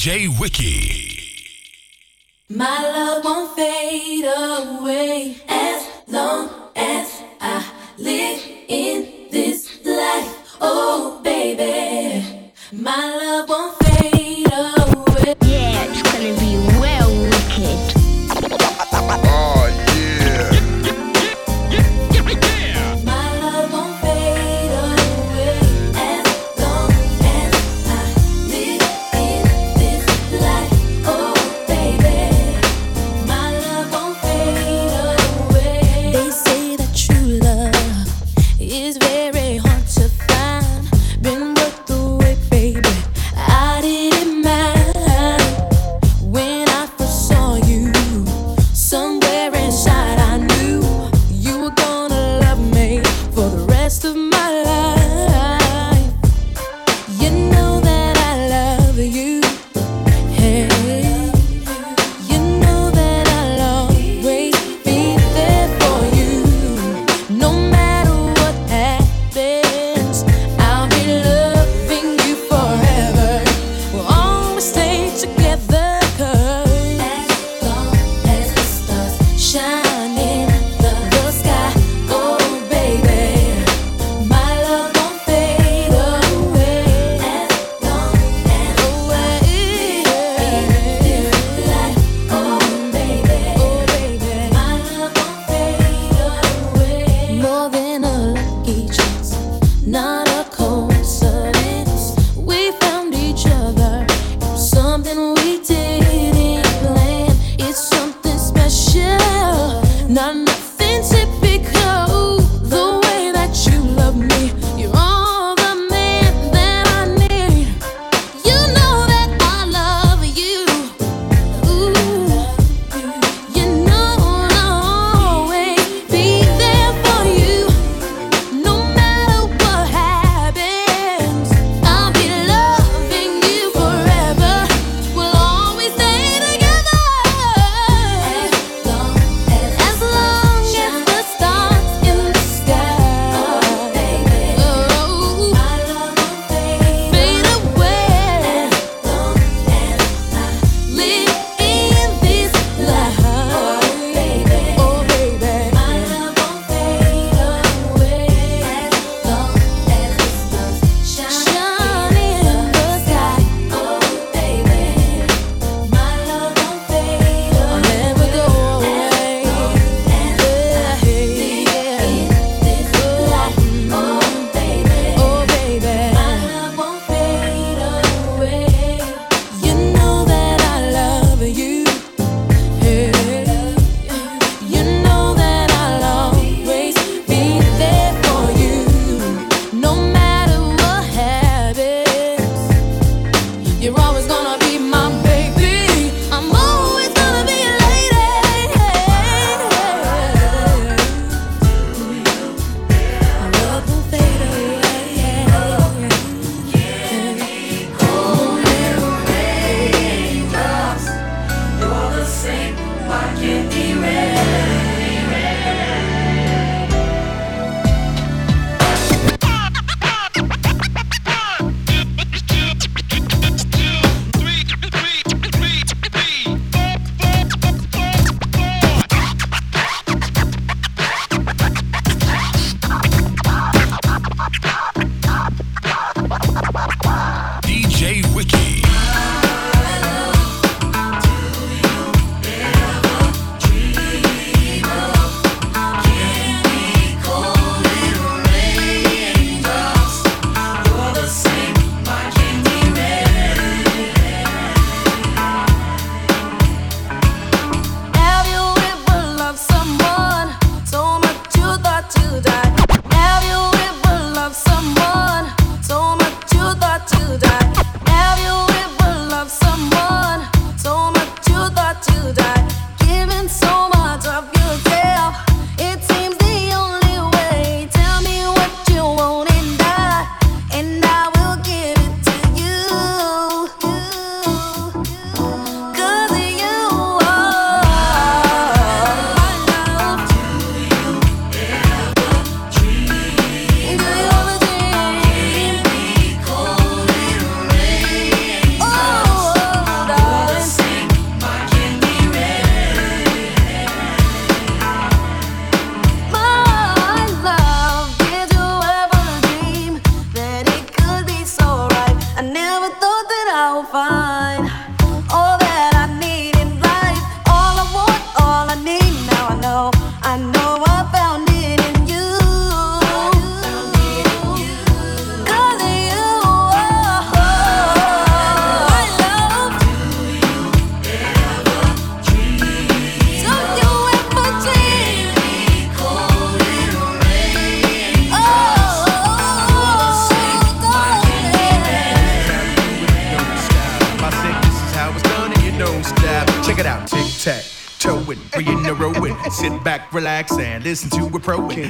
DJ Wiki. My love won't fade away as long as I live in this life. Oh, baby. My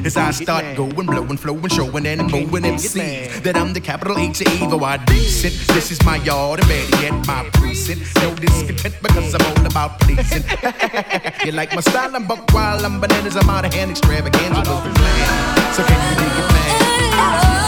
as I start going, blowing, flowing, showing, and mowing MCs that I'm the capital H evil. I decent. This is my yard, and better yet, my precinct. No discontent because I'm all about pleasing. you like my style? I'm buck wild, I'm bananas, I'm out of hand, extravaganza was the plan. So can you dig it, man?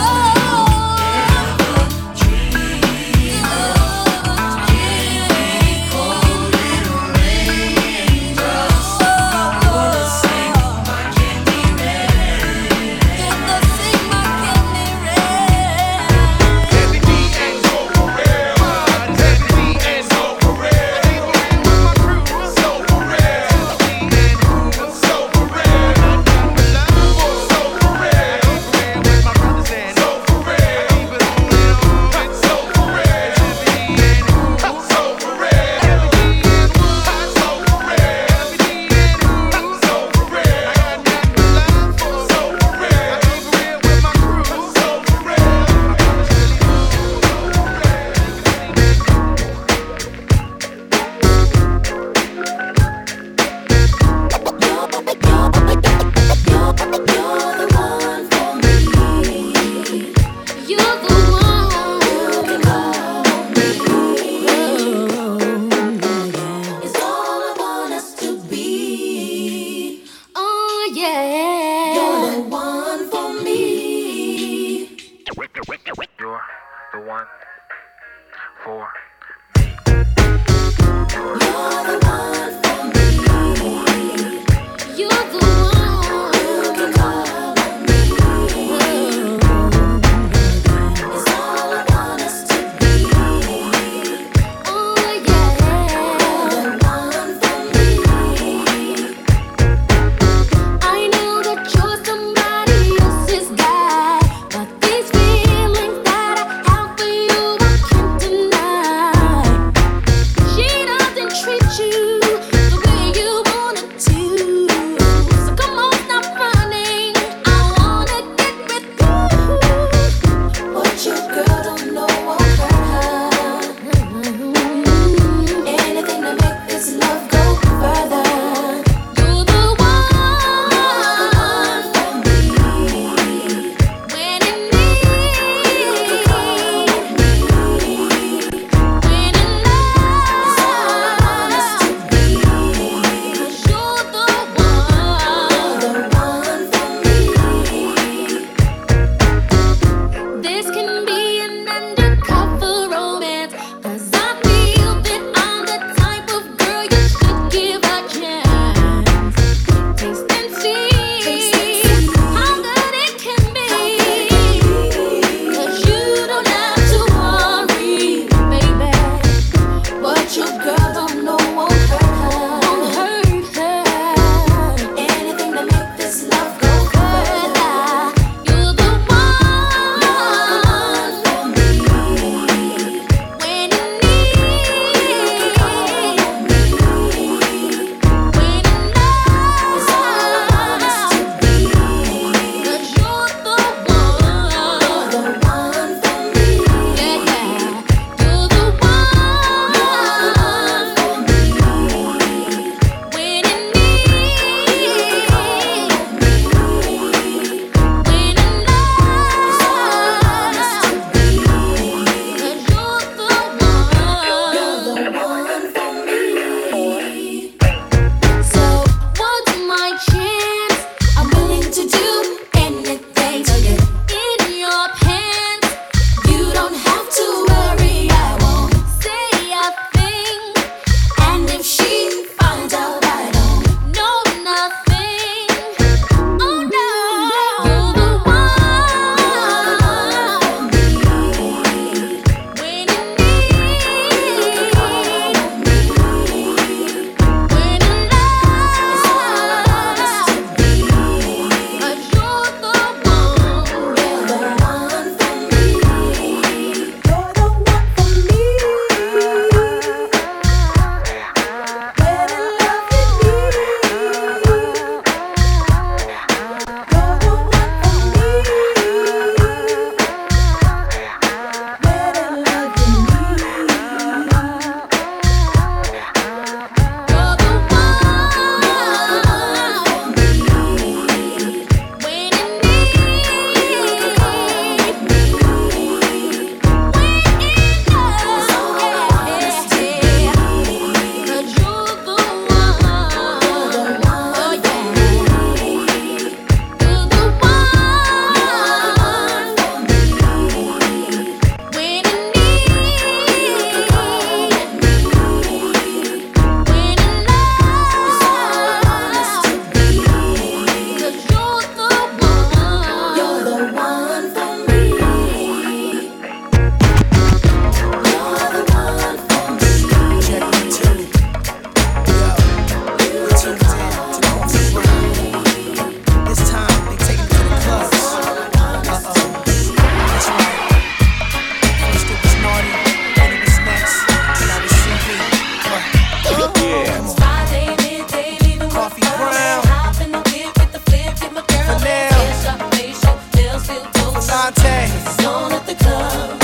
zone at the club.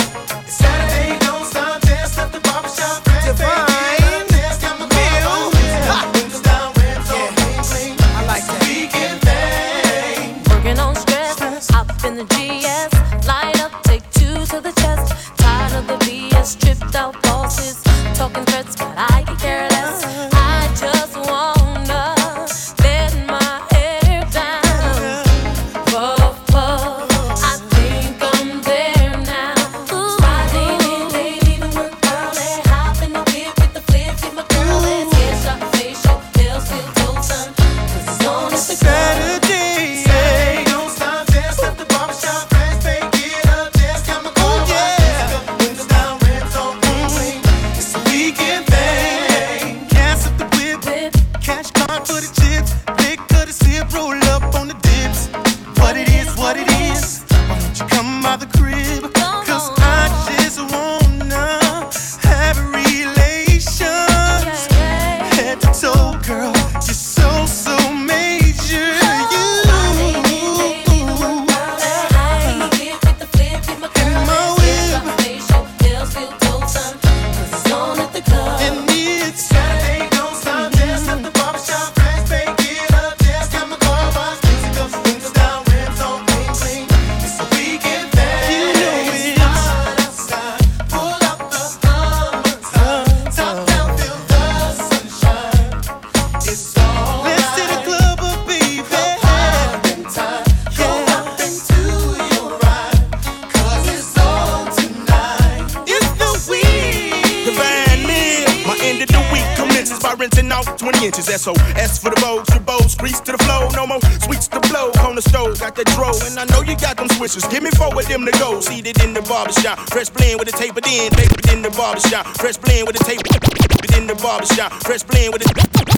Barbershop. Fresh blend with a tapered in the barbershop. Fresh blend with a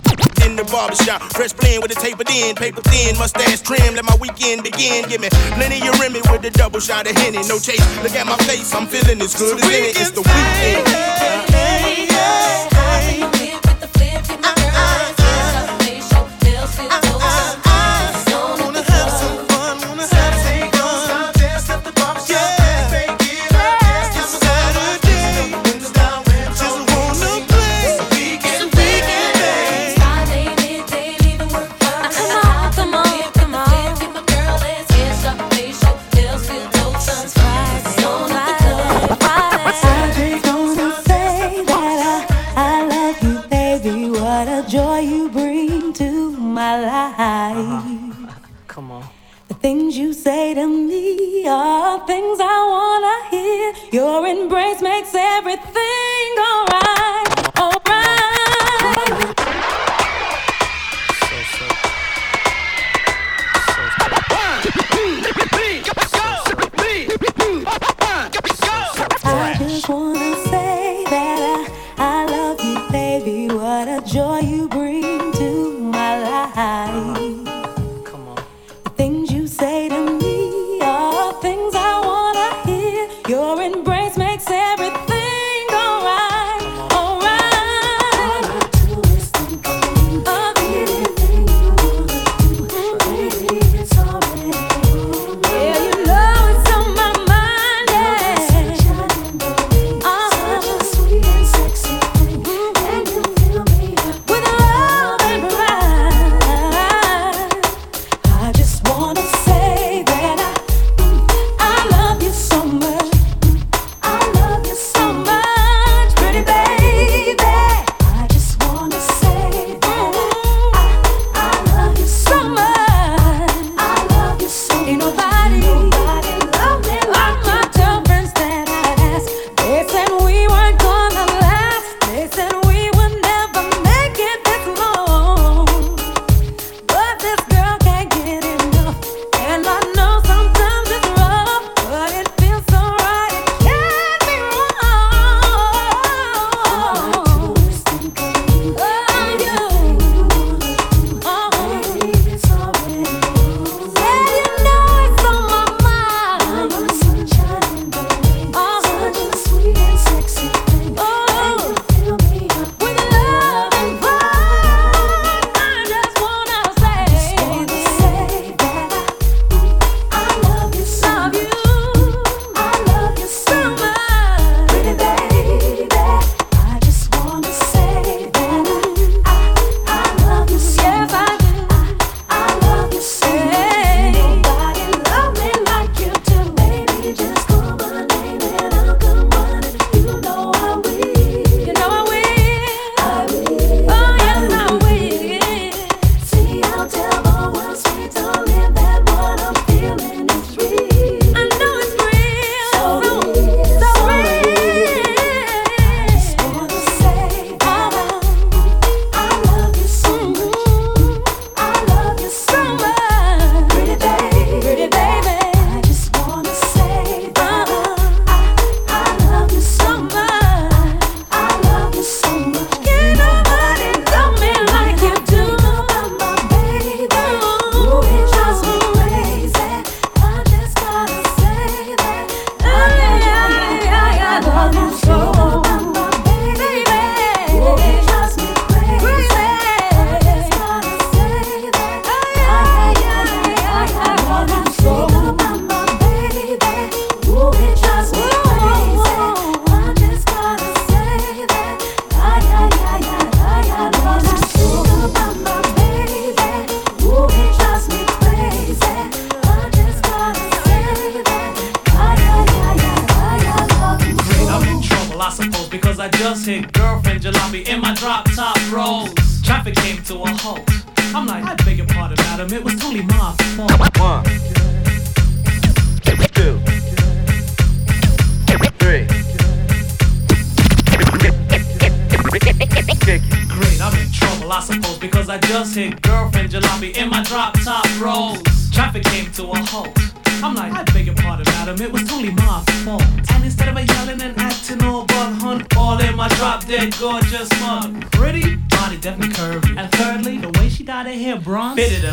in the barbershop. Fresh blend with a tapered in, paper thin, mustache trim. Let my weekend begin. Give me plenty of Remy with a double shot of Henny. No chase. Look at my face, I'm feeling as good so as any. It's things I wanna hear. Your embrace makes everything.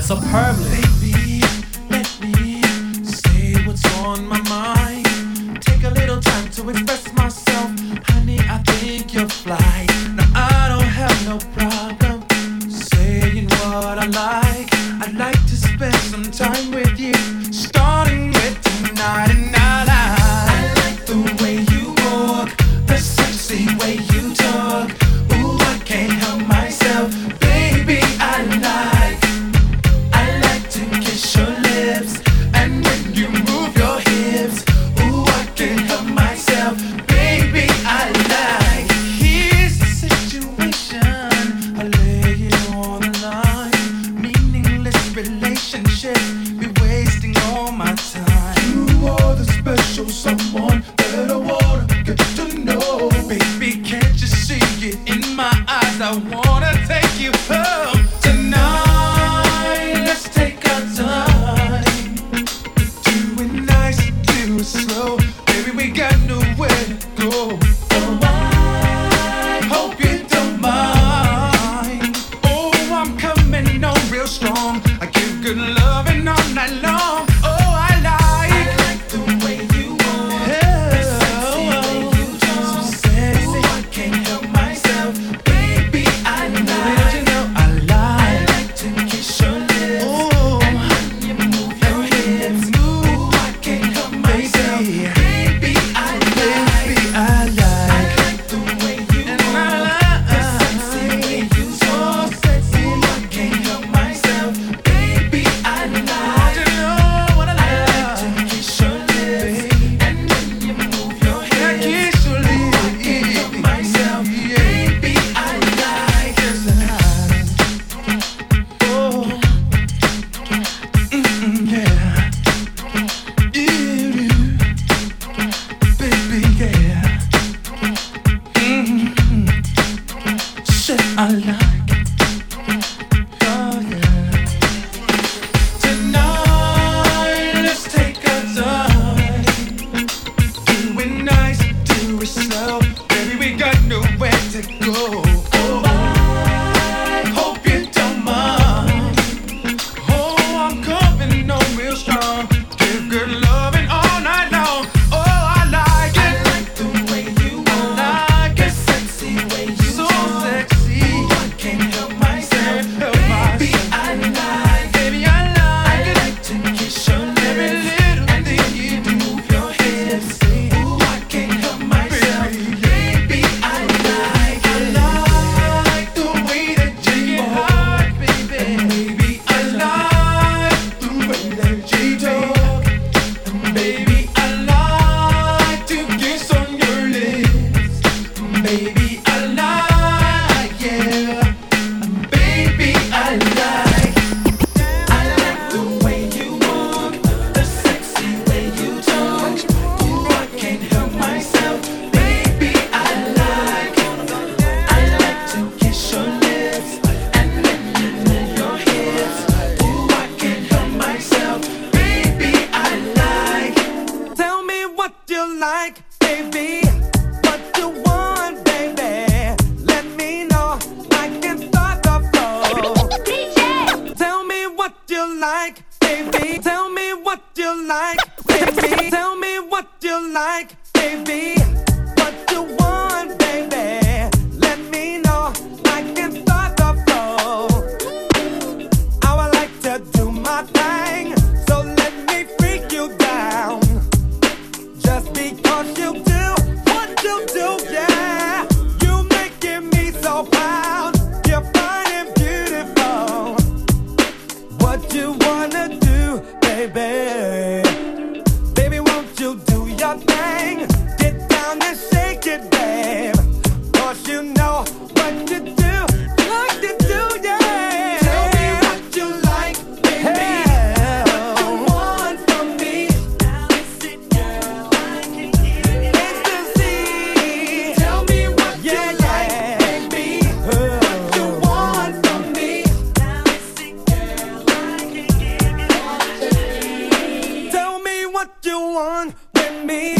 Superbly. One with me.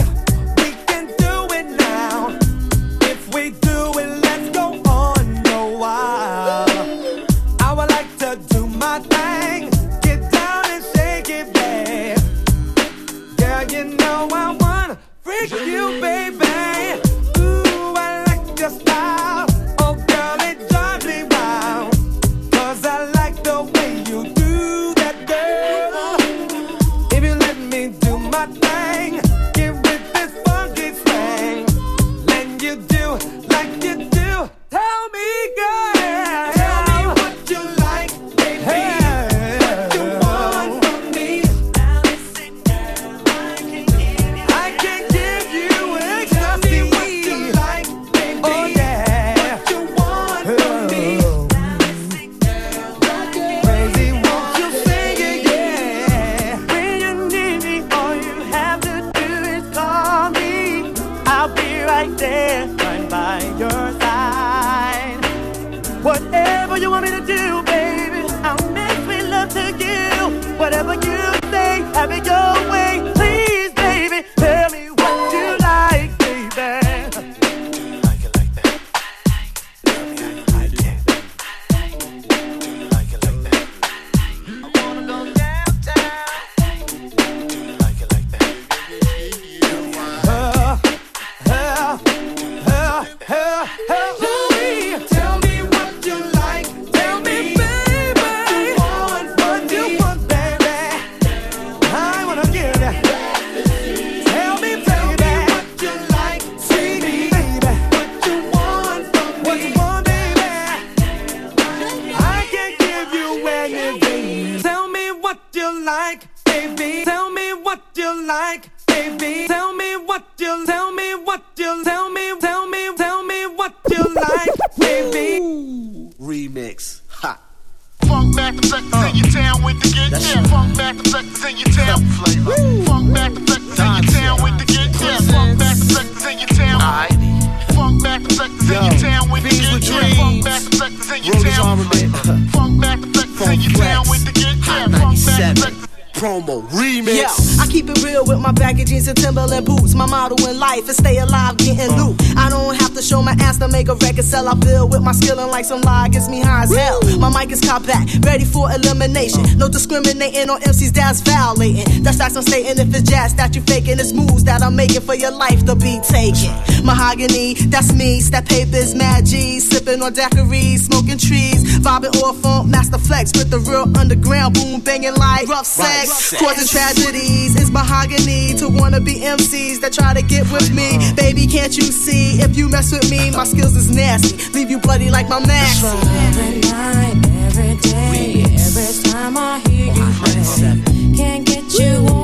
past violating. That's facts I'm stating. If it's jazz that you faking, it's moves that I'm making for your life to be taken. Mahogany, that's me. Step papers, mad G. Sipping on daiquiris, smoking trees. Vibing off on Master Flex with the real underground. Boom banging like rough sex. Causing tragedies. It's mahogany to wanna be MCs that try to get with me. Baby, can't you see? If you mess with me, my skills is nasty. Leave you bloody like my mask. Every night, every day, every time I hear you you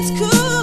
It's cool,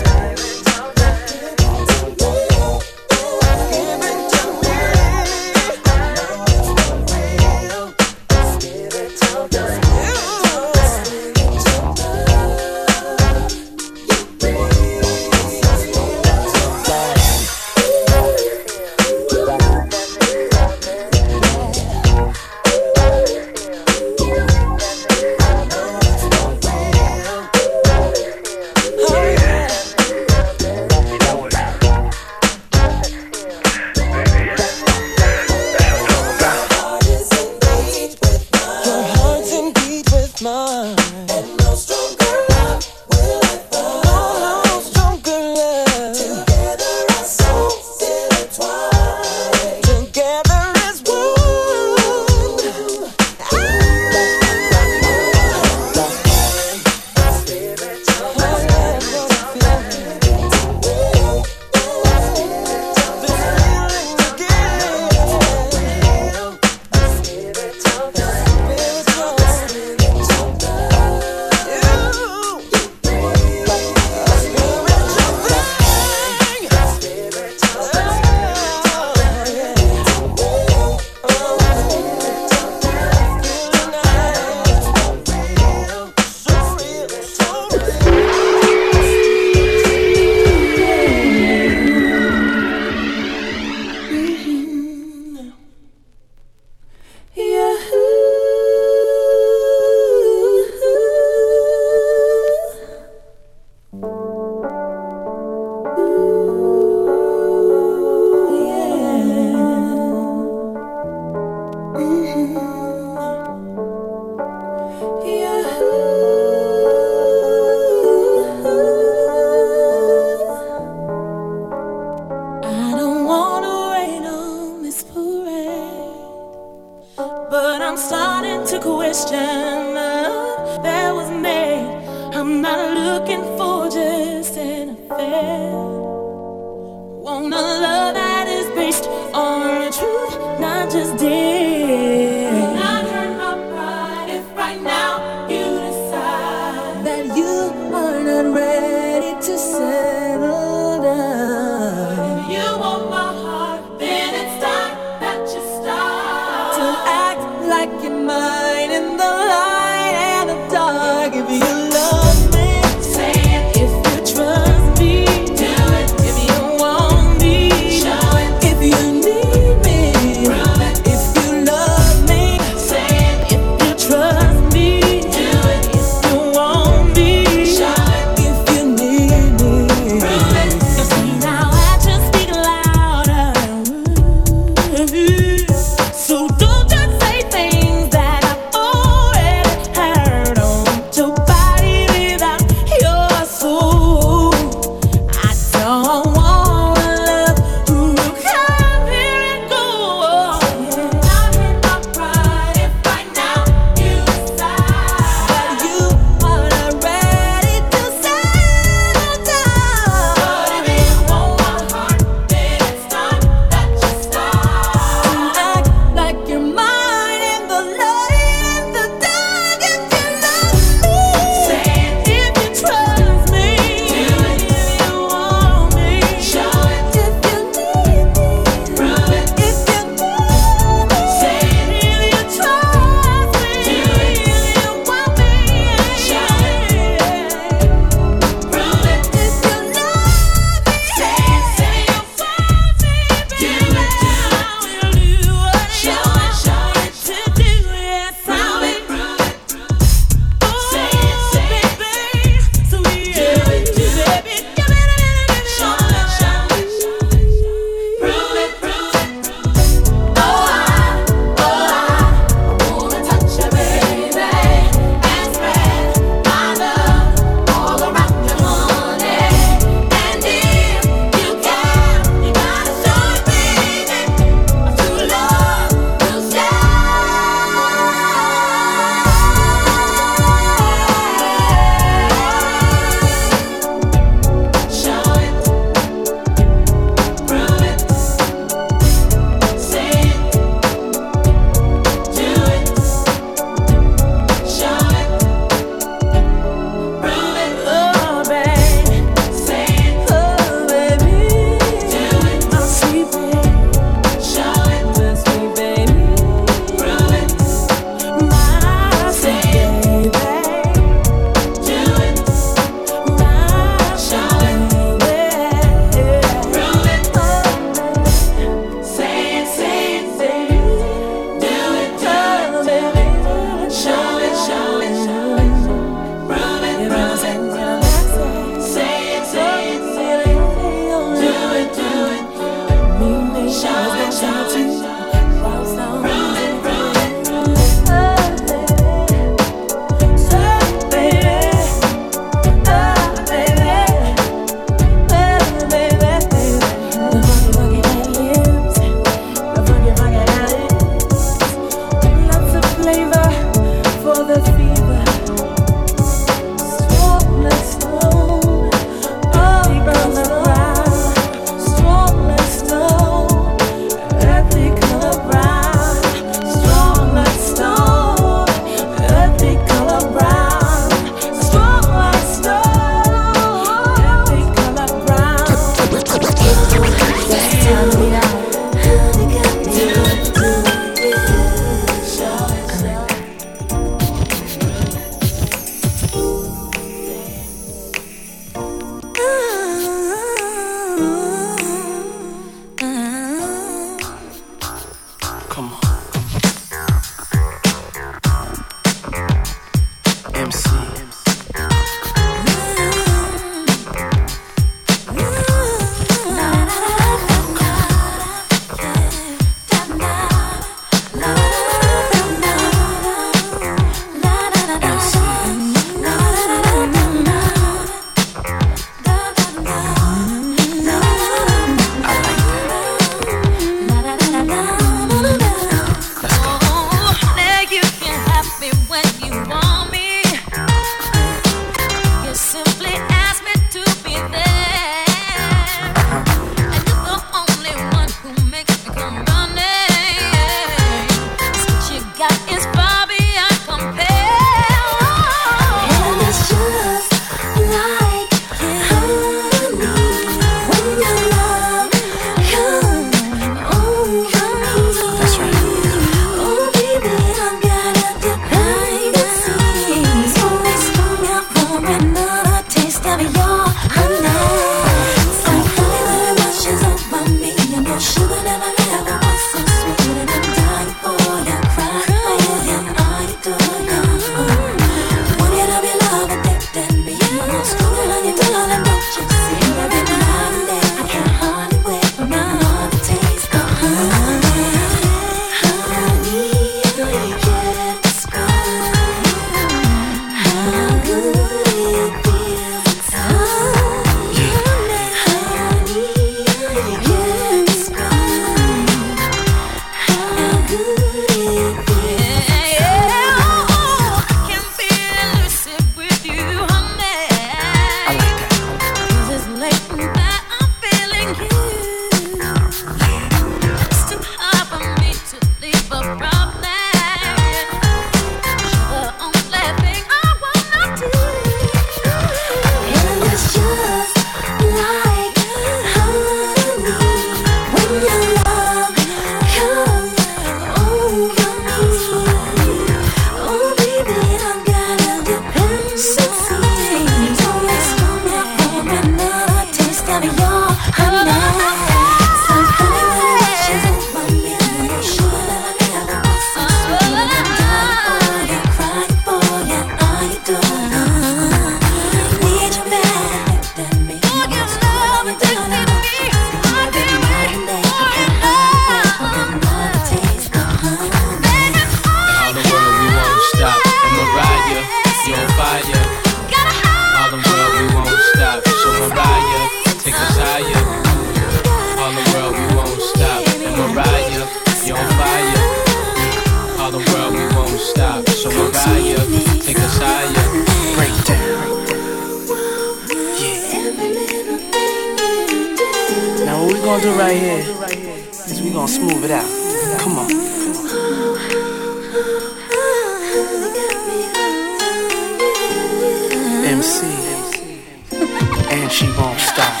and she won't stop.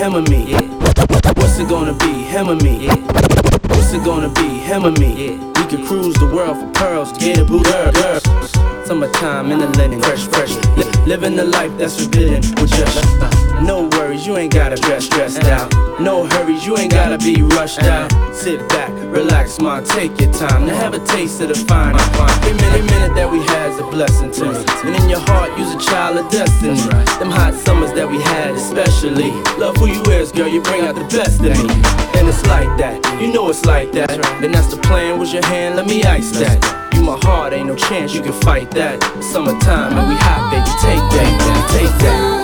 him or me? Yeah. What's it gonna be, him or me? Yeah. What's it gonna be, him or me? Yeah. We could cruise the world for pearls, get a blue girl summertime in the linen, fresh, fresh. Li- living the life that's forbidden with just uh, no worries, you ain't gotta dress stressed out. No hurries, you ain't gotta be rushed out. Sit back, relax, ma, take your time to have a taste of the fine. Every minute, minute that we had's a blessing to me, and in your heart, you's a child of destiny. Them hot summers that we had, especially. Love who you is, girl, you bring out the best in me, and it's like that. You know it's like that. and that's the plan. With your hand? Let me ice that. You my heart, ain't no chance you can fight that. Summertime and we hot, baby, take that, take that.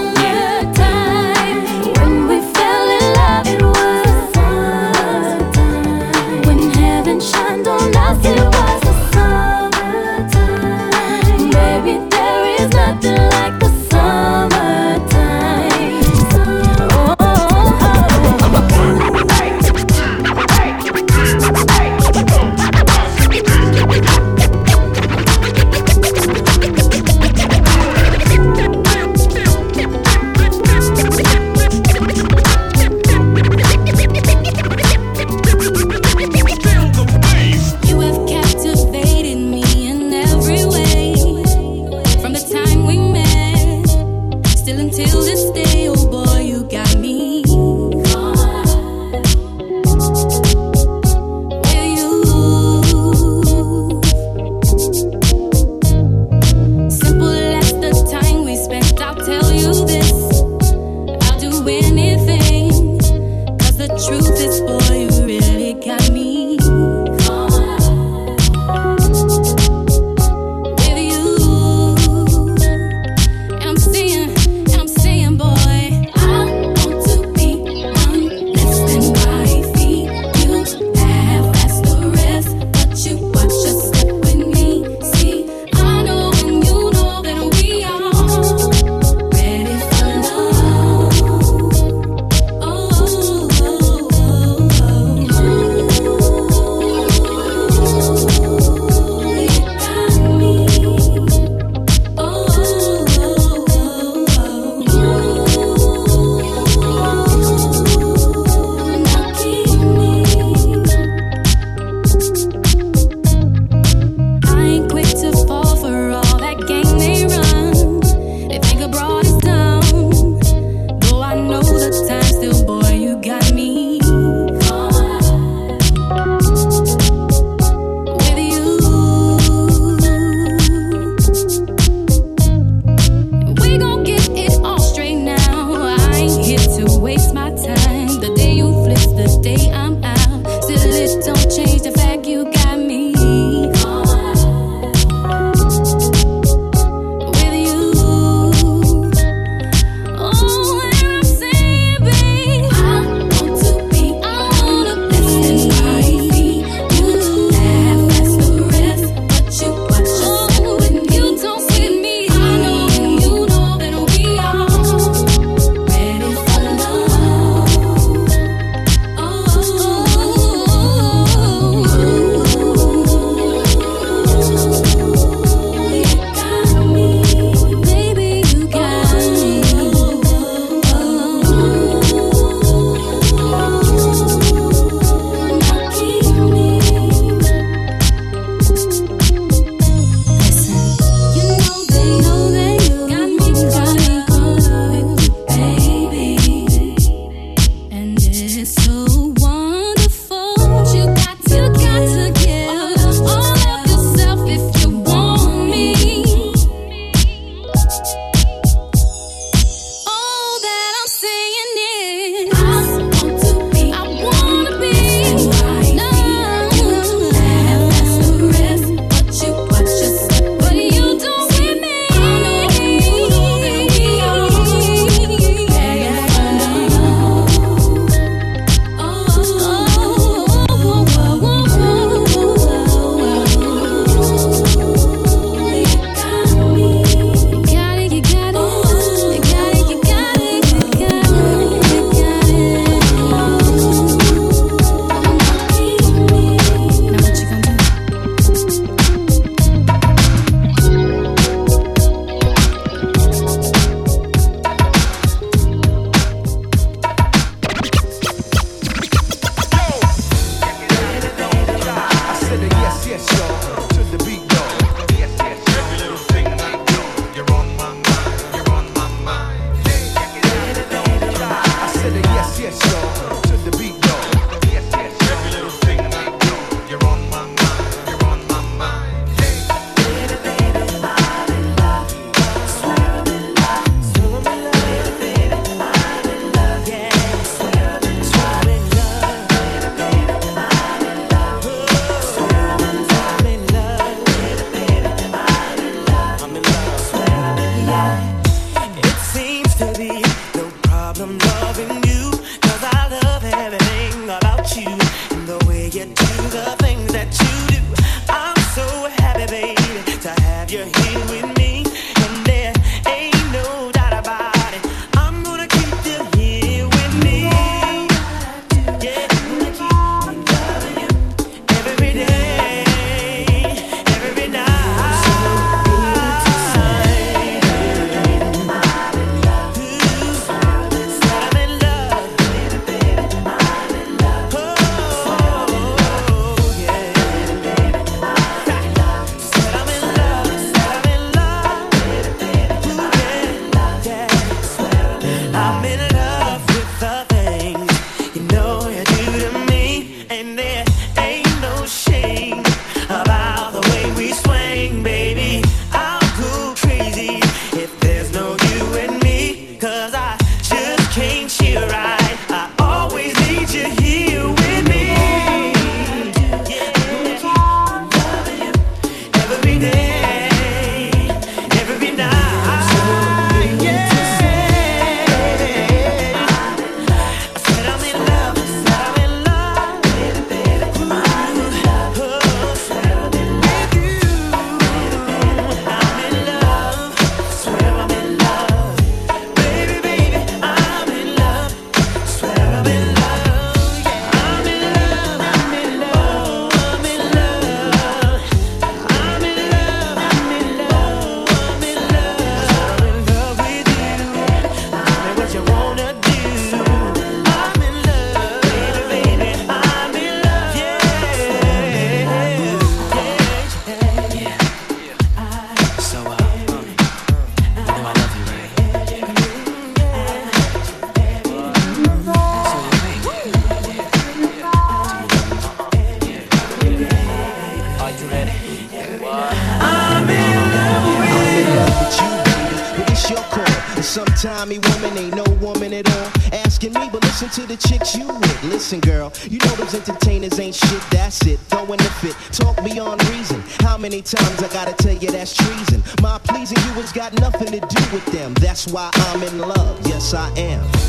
to the chicks you with. Listen, girl, you know those entertainers ain't shit, that's it. Throwing the fit, talk beyond reason. How many times I gotta tell you that's treason? My pleasing you has got nothing to do with them. That's why I'm in love, yes I am.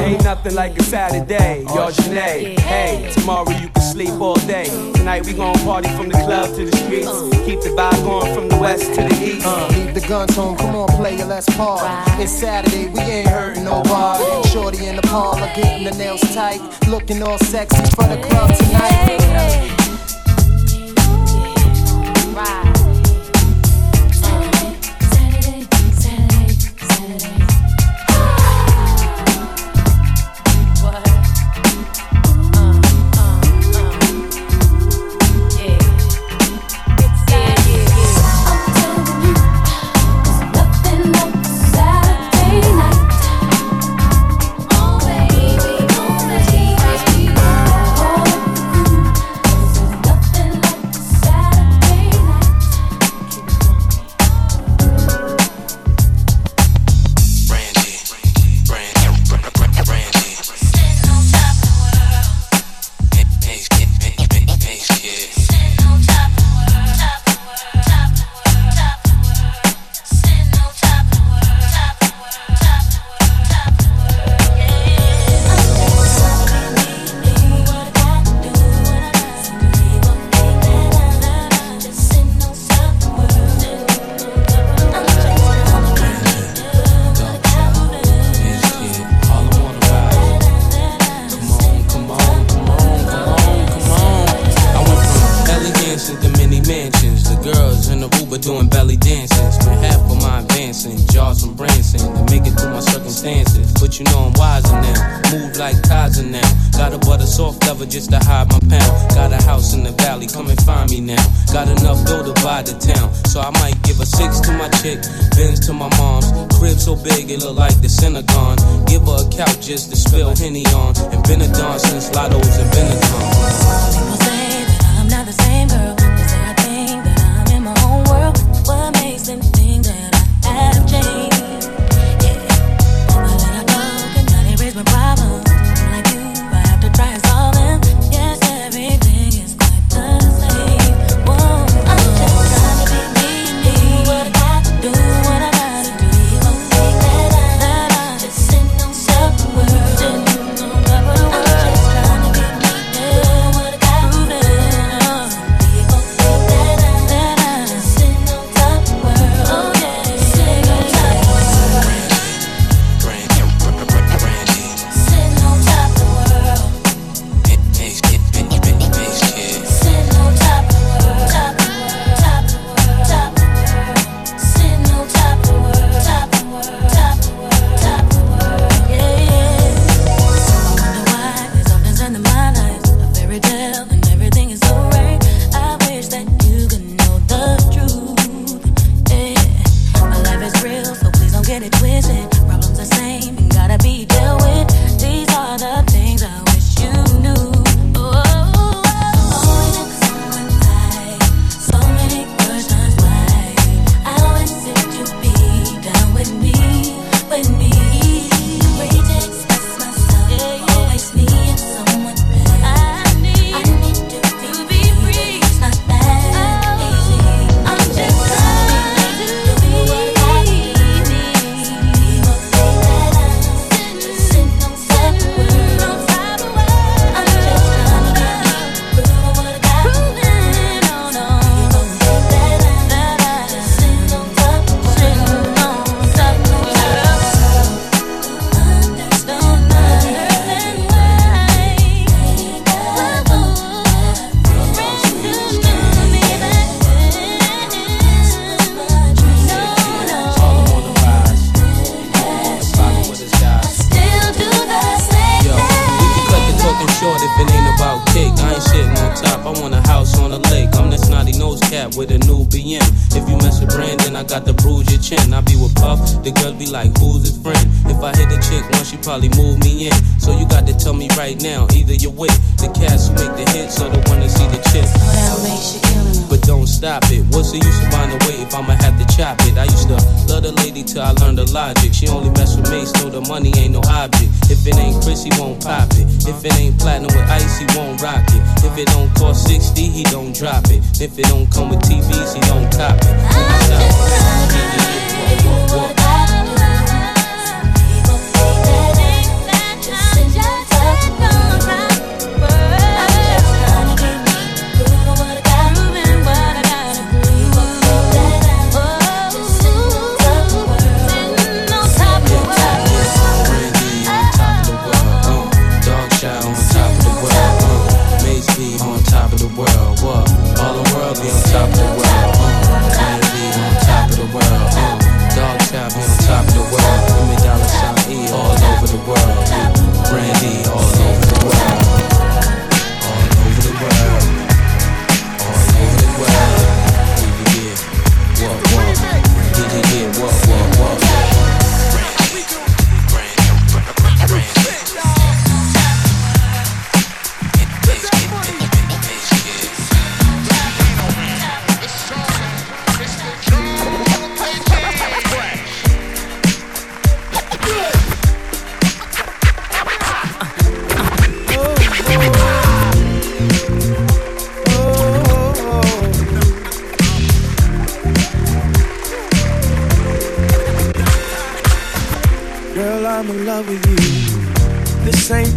Ain't nothing like a Saturday, oh, y'all Janae. Hey, tomorrow you can sleep all day. Tonight we gon' party from the club to the streets. Uh. Keep the vibe going from the west to the east. Uh. Leave the guns home, come on, play let's party. It's Saturday, we ain't hurting nobody. Shorty in the parlor, getting the nails tight. Looking all sexy for the club tonight.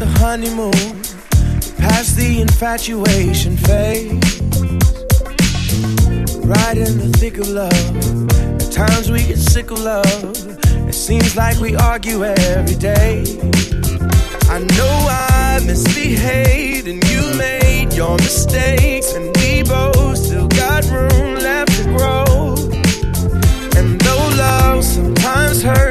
The honeymoon. Past the infatuation phase. Right in the thick of love. At times we get sick of love. It seems like we argue every day. I know I misbehaved and you made your mistakes. And we both still got room left to grow. And though love sometimes hurts,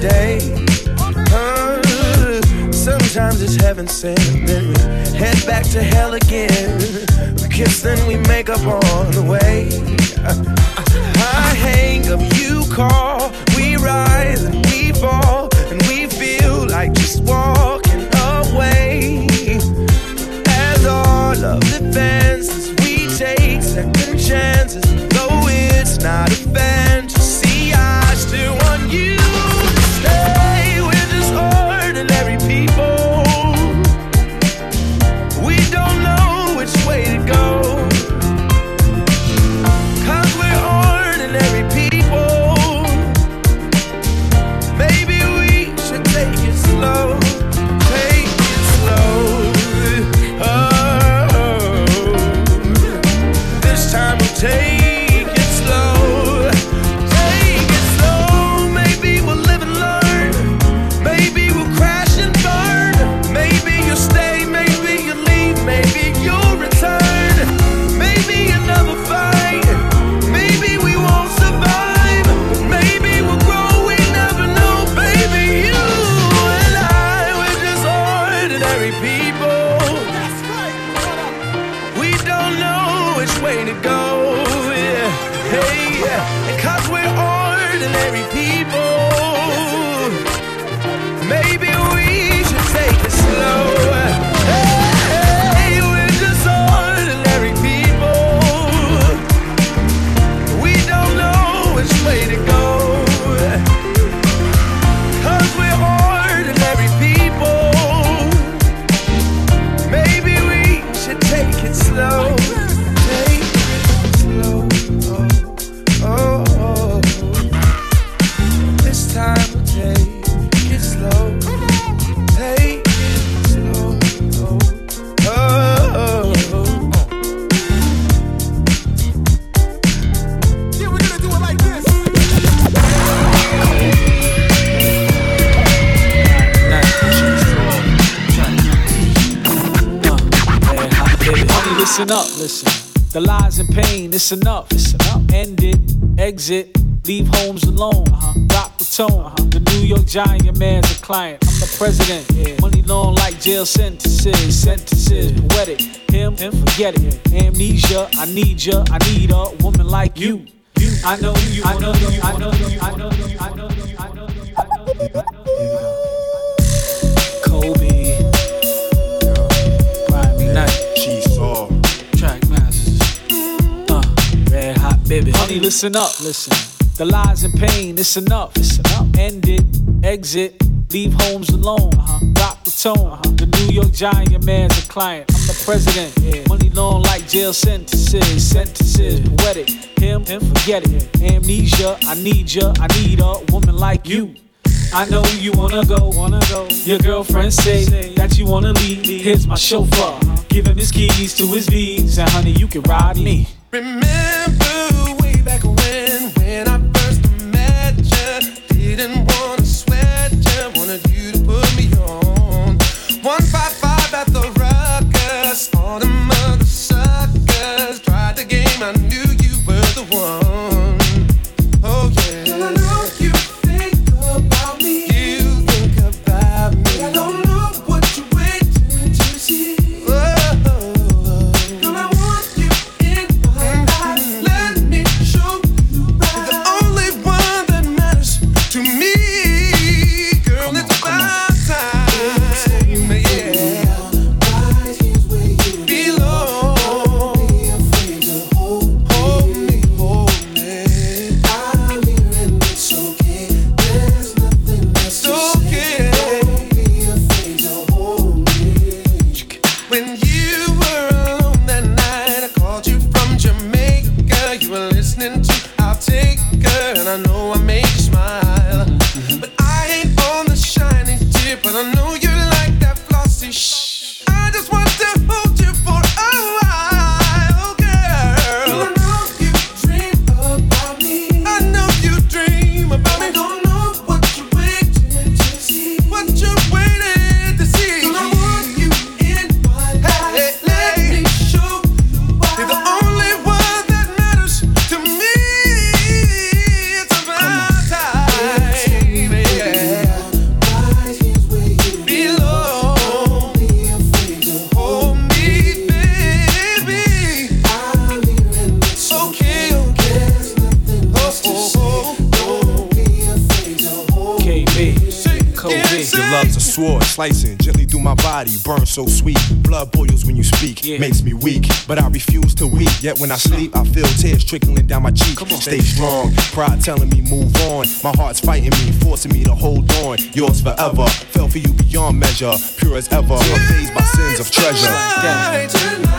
Day. Sometimes it's heaven sent, then we head back to hell again. We kiss, then we make up on the way. I hang up, you call, we rise and we fall, and we feel like just walking away. As all of the fences, we take second chances, though it's not a fantasy. It's enough. It's enough. End it, exit, leave homes alone. Uh-huh. Rock the tone. Uh-huh. The New York Giant man's a client. I'm the president. Yeah. Money long like jail sentences. Sentences, poetic. Him, him, forget it. Amnesia, I need ya. I need a woman like you. You, I know you, I know you, I know you, I know you, I know you, I know you, I know you, I know you. Listen up, listen. The lies and pain, it's enough. It's enough. End it, exit, leave homes alone. Uh-huh. Rock the tone. Uh-huh. The New York Giant, man's a client. I'm the president. Yeah. Money long like jail sentences. Sentences poetic. Him, him, forget it. Amnesia, I need ya. I need a woman like you. I know you wanna go, wanna go. Your girlfriend say that you wanna leave. Here's my chauffeur. Uh-huh. Give him his keys to his V's, and honey, you can ride me. Remember. so sweet. Blood boils when you speak, yeah. makes me weak. But I refuse to weep. Yet when I sleep, I feel tears trickling down my cheek. On, Stay strong, pride telling me move on. My heart's fighting me, forcing me to hold on. Yours forever, fell for you beyond measure, pure as ever. Amazed by sins of treasure. Tonight, tonight.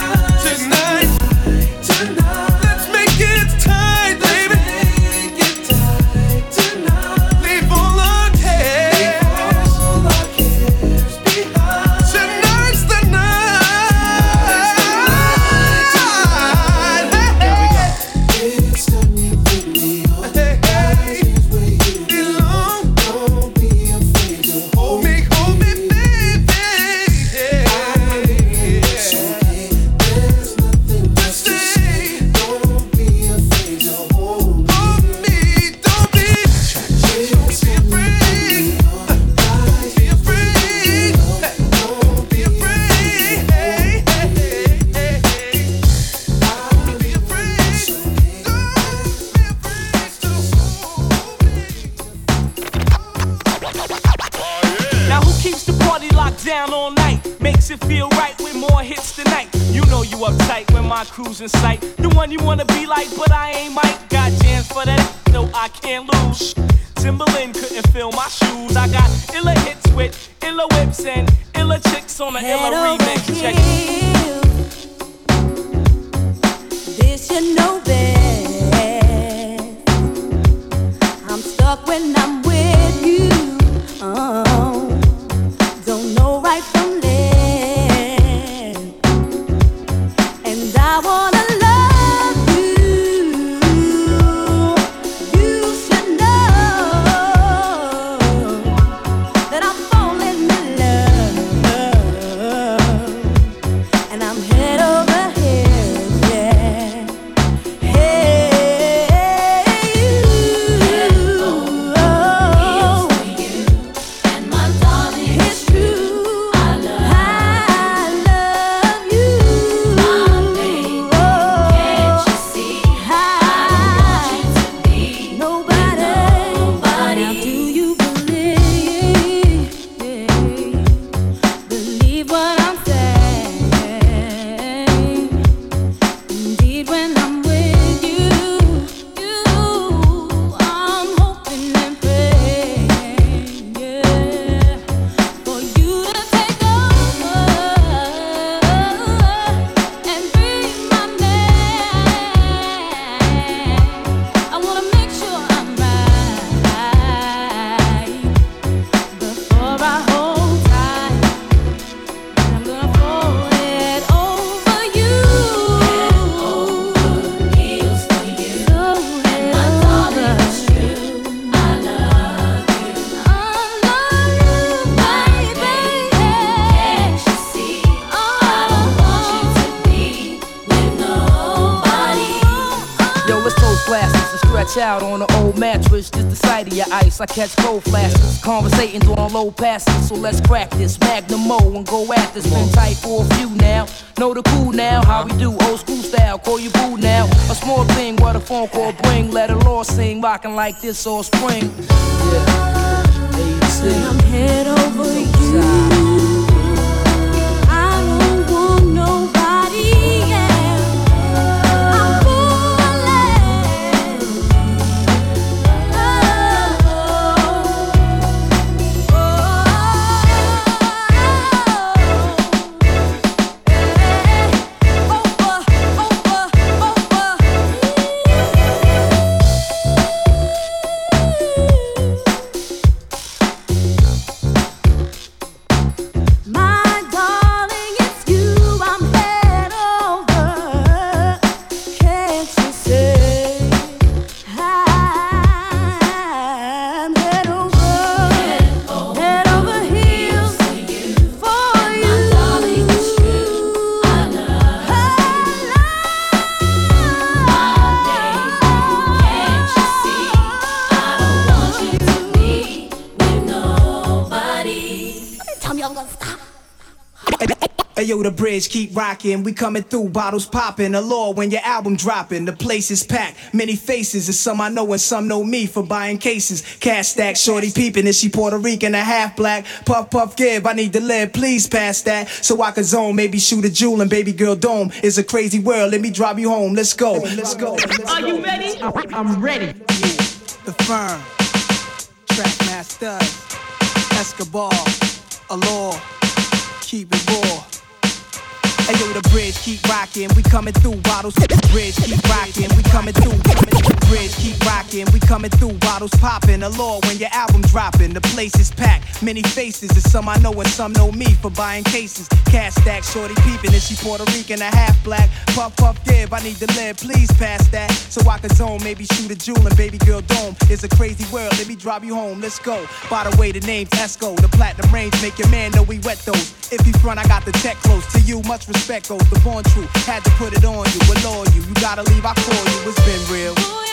I catch cold flashes, conversating on low passes. So let's crack this Magnum Mo and go at this. Been tight for a few now. Know the cool now, how we do old school style. Call you boo now. A small thing, what a phone call bring. Let a law sing, rocking like this all spring. I'm head over you. The rocking. We coming through, bottles popping. Allure when your album dropping. The place is packed, many faces. And some I know and some know me for buying cases. Cash stack, shorty peeping. Is she Puerto Rican, a half black? Puff, puff, give. I need to live, please pass that. So I can zone, maybe shoot a jewel and baby girl dome. It's a crazy world, let me drive you home. Let's go, let's go. Are you ready? I'm ready. The firm, Trackmasters, Escobar, Allure, keep it raw. Hey yo, the bridge keep rocking, we coming through bottles. Bridge keep rocking, we coming through. Bridge keep rocking, we coming through bottles popping. Allure when your album dropping, the place is packed. Many faces, and some I know and some know me for buying cases. Cash stack, shorty peeping, and she Puerto Rican, a half black? Puff puff give, I need to live, please pass that. So I can zone, maybe shoot a jewel and baby girl dome. It's a crazy world, let me drive you home, let's go. By the way, the name's Esco, the platinum range make your man know we wet those. If he front, I got the tech close to you, much respect goes. The born true, had to put it on you, allure you. You gotta leave, I call you, it's been real.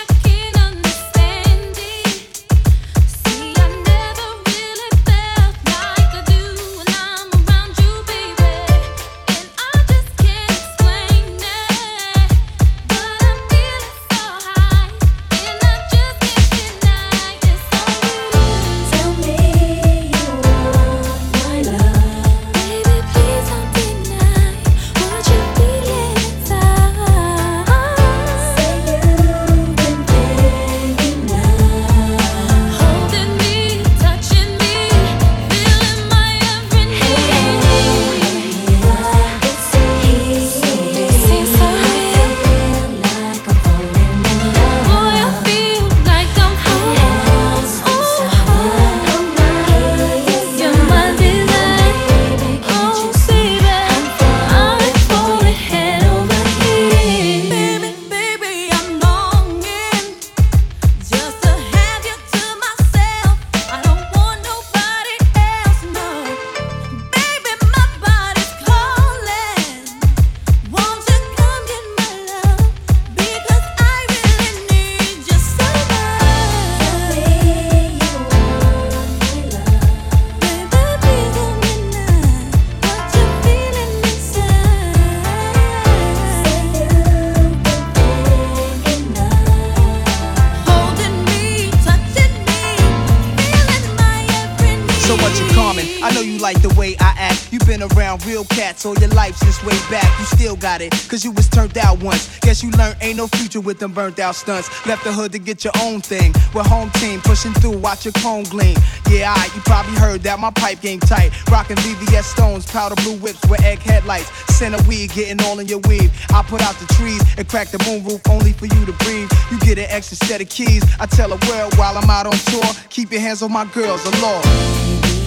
With them burnt out stunts. Left the hood to get your own thing. With home team pushing through, watch your cone gleam. Yeah, I, you probably heard that my pipe game tight. Rockin' VVS stones, powder blue whips with egg headlights. Center weed getting all in your weave. I put out the trees and crack the moon roof only for you to breathe. You get an extra set of keys. I tell the world while I'm out on tour, keep your hands on my girls, Allure.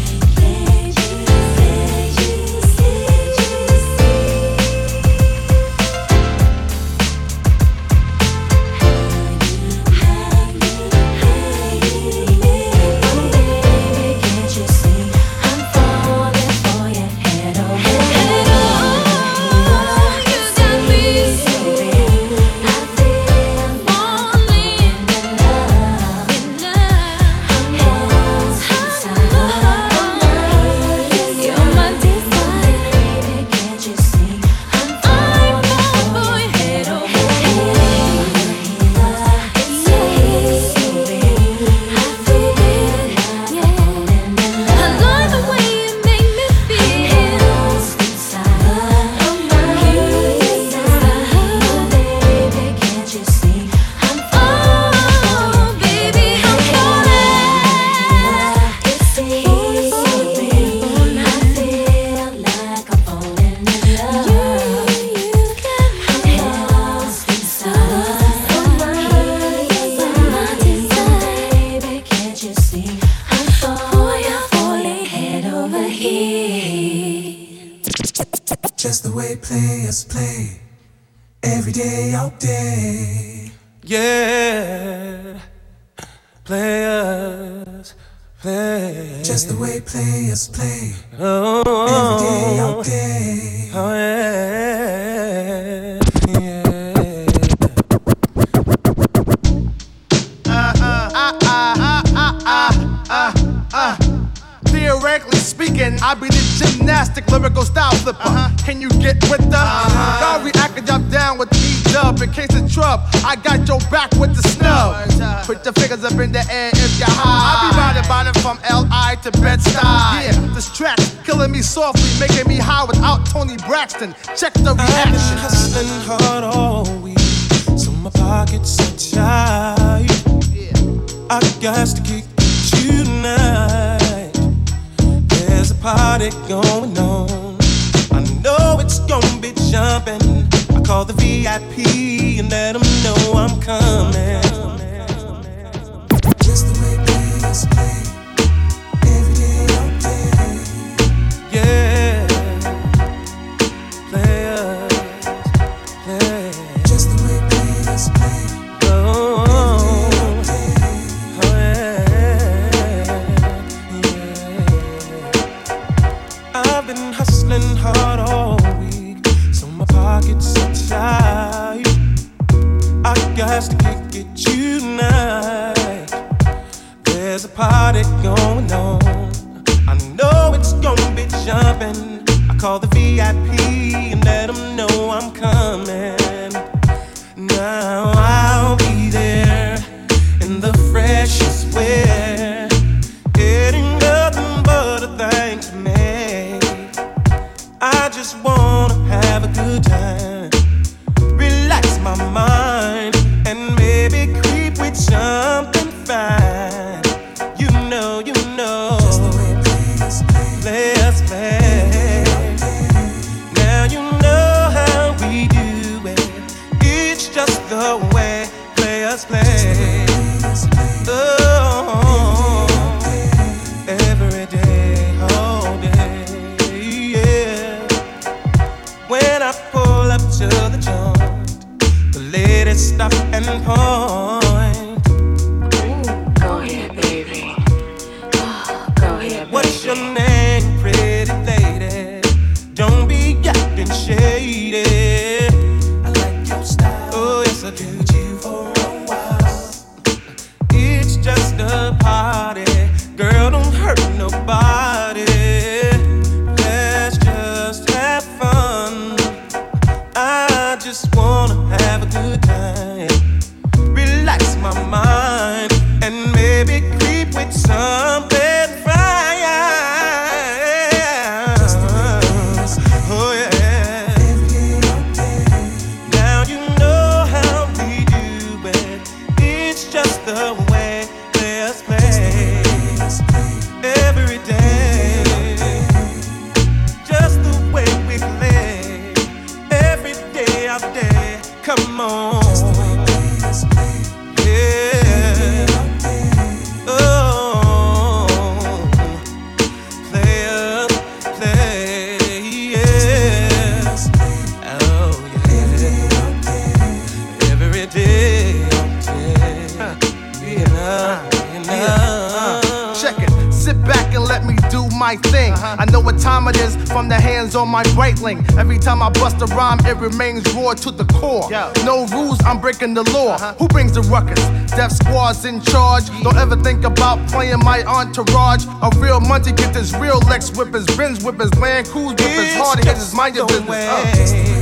the law. Uh-huh. Who brings the ruckus? Death squad's in charge. Don't ever think about playing my entourage. A real Monty get this real Lex whippers, his, Benz whip land cruise whip hard hitters, mind your business.